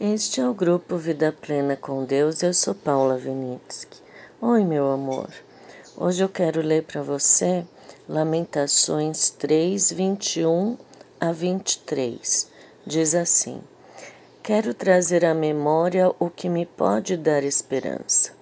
Este é o grupo Vida Plena com Deus. Eu sou Paula Vinitsky. Oi, meu amor. Hoje eu quero ler para você Lamentações 3, 21 a 23. Diz assim: Quero trazer à memória o que me pode dar esperança.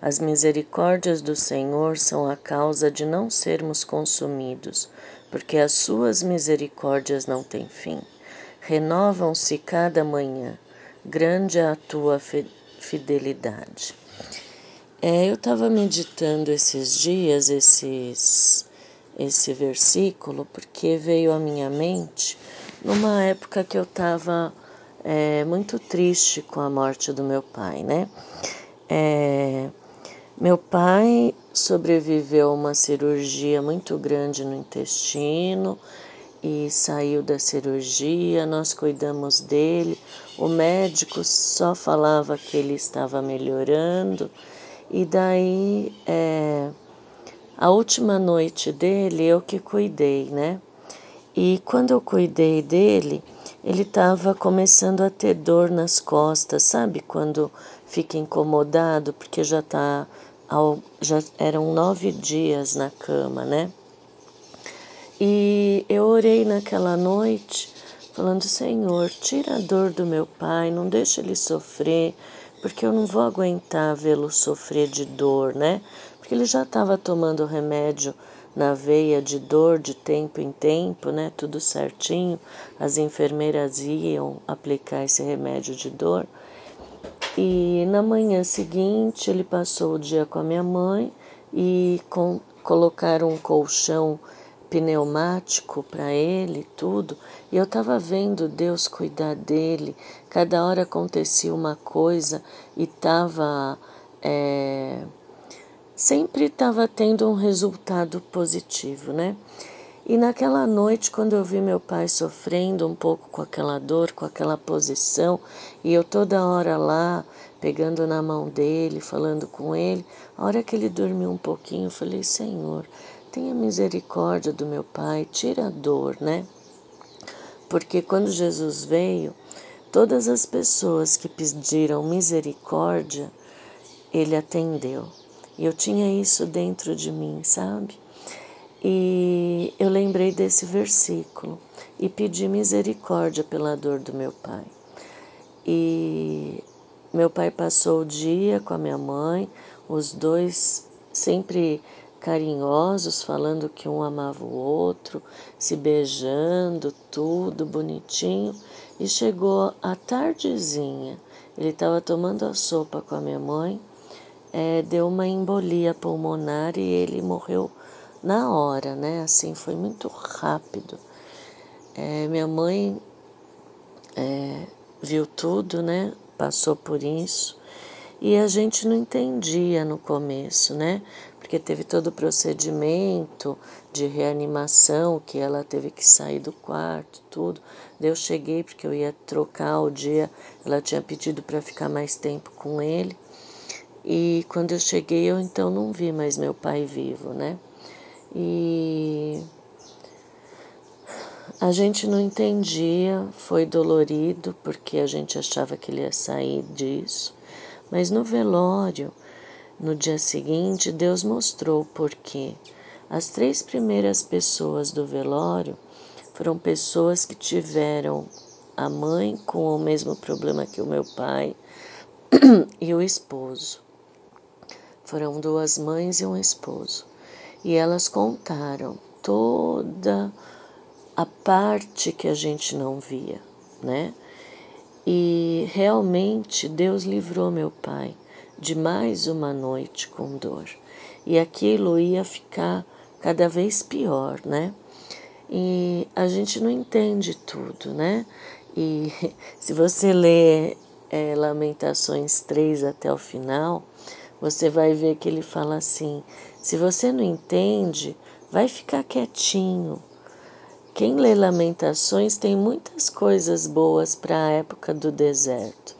As misericórdias do Senhor são a causa de não sermos consumidos, porque as suas misericórdias não têm fim. Renovam-se cada manhã grande é a tua fidelidade. É, eu estava meditando esses dias esses, esse versículo porque veio à minha mente numa época que eu estava é, muito triste com a morte do meu pai, né? É, meu pai sobreviveu a uma cirurgia muito grande no intestino e saiu da cirurgia, nós cuidamos dele. O médico só falava que ele estava melhorando, e daí é, a última noite dele eu que cuidei, né? E quando eu cuidei dele, ele estava começando a ter dor nas costas, sabe? Quando fica incomodado, porque já tá. Já eram nove dias na cama, né? E eu orei naquela noite, falando: Senhor, tira a dor do meu pai, não deixa ele sofrer, porque eu não vou aguentar vê-lo sofrer de dor, né? Porque ele já estava tomando remédio na veia de dor de tempo em tempo, né? Tudo certinho. As enfermeiras iam aplicar esse remédio de dor. E na manhã seguinte ele passou o dia com a minha mãe e com, colocaram um colchão pneumático para ele, tudo, e eu estava vendo Deus cuidar dele. Cada hora acontecia uma coisa e estava. É, sempre estava tendo um resultado positivo, né? E naquela noite, quando eu vi meu pai sofrendo um pouco com aquela dor, com aquela posição, e eu toda hora lá, pegando na mão dele, falando com ele, a hora que ele dormiu um pouquinho, eu falei: Senhor, tenha misericórdia do meu pai, tira a dor, né? Porque quando Jesus veio, todas as pessoas que pediram misericórdia, ele atendeu. E eu tinha isso dentro de mim, sabe? E eu lembrei desse versículo e pedi misericórdia pela dor do meu pai. E meu pai passou o dia com a minha mãe, os dois sempre carinhosos, falando que um amava o outro, se beijando, tudo bonitinho. E chegou a tardezinha, ele estava tomando a sopa com a minha mãe, é, deu uma embolia pulmonar e ele morreu na hora, né? Assim, foi muito rápido. É, minha mãe é, viu tudo, né? Passou por isso. E a gente não entendia no começo, né? Porque teve todo o procedimento de reanimação, que ela teve que sair do quarto, tudo. Eu cheguei porque eu ia trocar o dia, ela tinha pedido para ficar mais tempo com ele. E quando eu cheguei, eu então não vi mais meu pai vivo, né? E a gente não entendia, foi dolorido porque a gente achava que ele ia sair disso. Mas no velório, no dia seguinte, Deus mostrou porque as três primeiras pessoas do velório foram pessoas que tiveram a mãe com o mesmo problema que o meu pai e o esposo. Foram duas mães e um esposo. E elas contaram toda a parte que a gente não via, né? E realmente Deus livrou meu pai de mais uma noite com dor. E aquilo ia ficar cada vez pior, né? E a gente não entende tudo, né? E se você ler é, Lamentações 3 até o final, você vai ver que ele fala assim: se você não entende, vai ficar quietinho. Quem lê Lamentações tem muitas coisas boas para a época do deserto.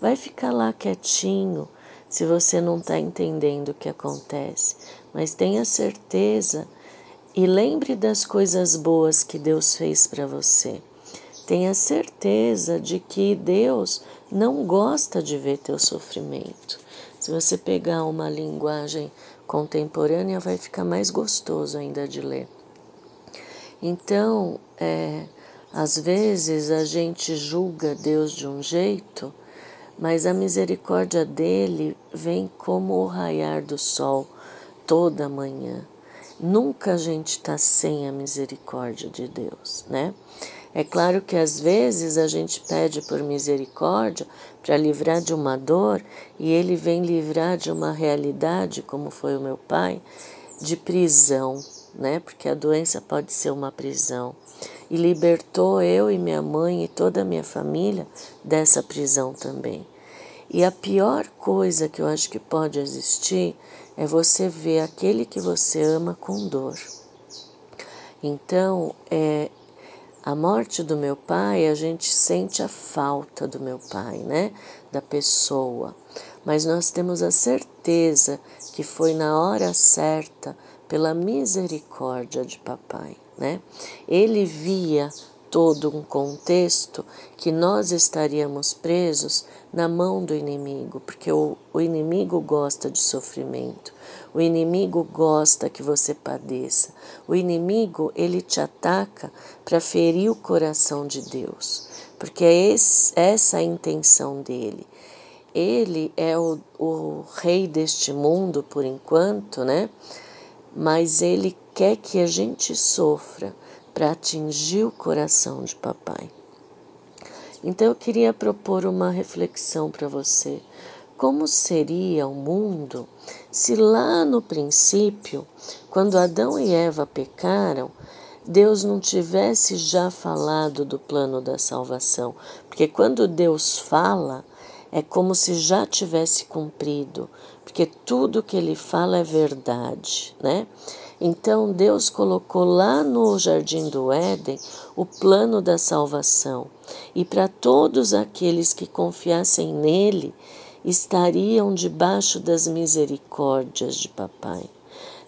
Vai ficar lá quietinho se você não está entendendo o que acontece, mas tenha certeza e lembre das coisas boas que Deus fez para você. tenha certeza de que Deus não gosta de ver teu sofrimento. Se você pegar uma linguagem contemporânea, vai ficar mais gostoso ainda de ler. Então, é, às vezes a gente julga Deus de um jeito, mas a misericórdia dele vem como o raiar do sol toda manhã. Nunca a gente está sem a misericórdia de Deus, né? É claro que às vezes a gente pede por misericórdia para livrar de uma dor e ele vem livrar de uma realidade, como foi o meu pai, de prisão, né? Porque a doença pode ser uma prisão. E libertou eu e minha mãe e toda a minha família dessa prisão também. E a pior coisa que eu acho que pode existir é você ver aquele que você ama com dor. Então, é, a morte do meu pai, a gente sente a falta do meu pai, né? Da pessoa. Mas nós temos a certeza que foi na hora certa, pela misericórdia de papai, né? Ele via todo um contexto que nós estaríamos presos na mão do inimigo, porque o, o inimigo gosta de sofrimento, o inimigo gosta que você padeça, o inimigo ele te ataca para ferir o coração de Deus, porque é esse, essa a intenção dele. Ele é o, o rei deste mundo por enquanto, né? Mas ele quer que a gente sofra para atingir o coração de papai. Então eu queria propor uma reflexão para você. Como seria o mundo se lá no princípio, quando Adão e Eva pecaram, Deus não tivesse já falado do plano da salvação? Porque quando Deus fala, é como se já tivesse cumprido, porque tudo que ele fala é verdade, né? Então Deus colocou lá no jardim do Éden o plano da salvação, e para todos aqueles que confiassem nele, estariam debaixo das misericórdias de papai.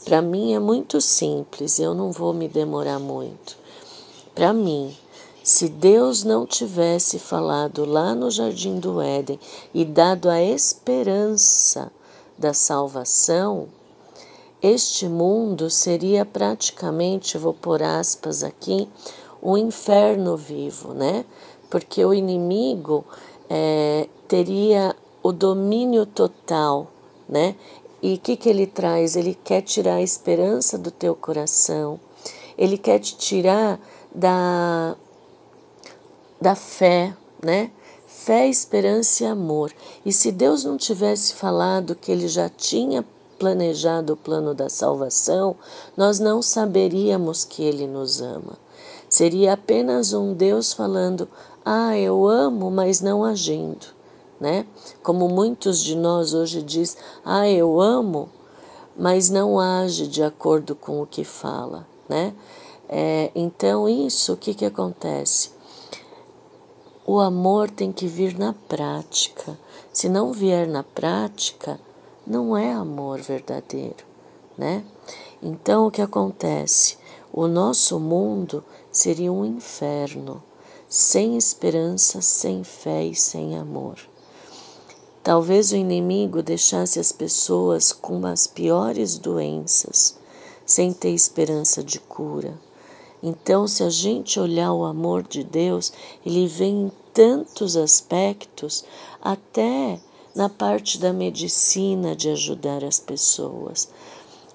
Para mim é muito simples, eu não vou me demorar muito. Para mim, se Deus não tivesse falado lá no jardim do Éden e dado a esperança da salvação, este mundo seria praticamente, vou pôr aspas aqui, um inferno vivo, né? Porque o inimigo é, teria o domínio total, né? E o que, que ele traz? Ele quer tirar a esperança do teu coração, ele quer te tirar da, da fé, né? Fé, esperança e amor. E se Deus não tivesse falado que ele já tinha planejado o plano da salvação, nós não saberíamos que Ele nos ama. Seria apenas um Deus falando: Ah, eu amo, mas não agindo. Né? Como muitos de nós hoje diz: Ah, eu amo, mas não age de acordo com o que fala. Né? É, então, isso o que, que acontece? O amor tem que vir na prática. Se não vier na prática, não é amor verdadeiro, né? Então o que acontece? O nosso mundo seria um inferno, sem esperança, sem fé e sem amor. Talvez o inimigo deixasse as pessoas com as piores doenças, sem ter esperança de cura. Então, se a gente olhar o amor de Deus, ele vem em tantos aspectos, até na parte da medicina de ajudar as pessoas.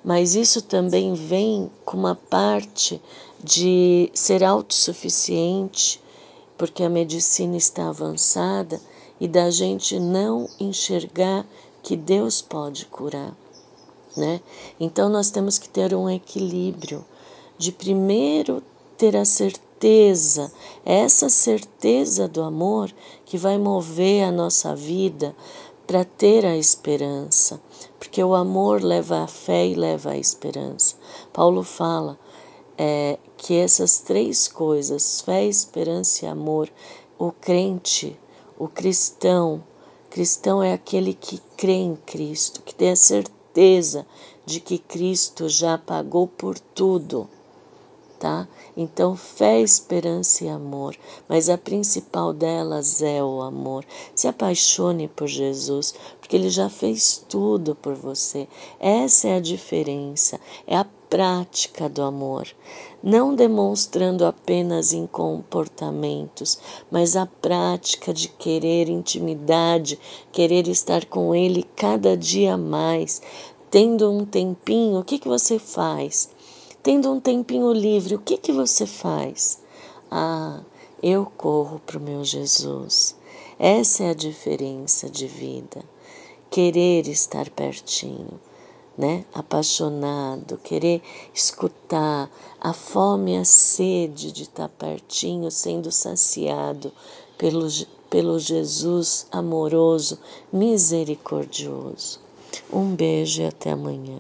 Mas isso também vem com uma parte de ser autossuficiente, porque a medicina está avançada e da gente não enxergar que Deus pode curar, né? Então nós temos que ter um equilíbrio de primeiro ter a certeza, essa certeza do amor que vai mover a nossa vida para ter a esperança, porque o amor leva a fé e leva a esperança. Paulo fala é, que essas três coisas, fé, esperança e amor, o crente, o cristão, cristão é aquele que crê em Cristo, que tem a certeza de que Cristo já pagou por tudo tá? Então, fé, esperança e amor, mas a principal delas é o amor. Se apaixone por Jesus, porque ele já fez tudo por você. Essa é a diferença, é a prática do amor, não demonstrando apenas em comportamentos, mas a prática de querer intimidade, querer estar com ele cada dia mais, tendo um tempinho, o que, que você faz? Tendo um tempinho livre, o que, que você faz? Ah, eu corro para o meu Jesus. Essa é a diferença de vida. Querer estar pertinho, né? Apaixonado, querer escutar, a fome e a sede de estar pertinho, sendo saciado pelo, pelo Jesus amoroso, misericordioso. Um beijo e até amanhã.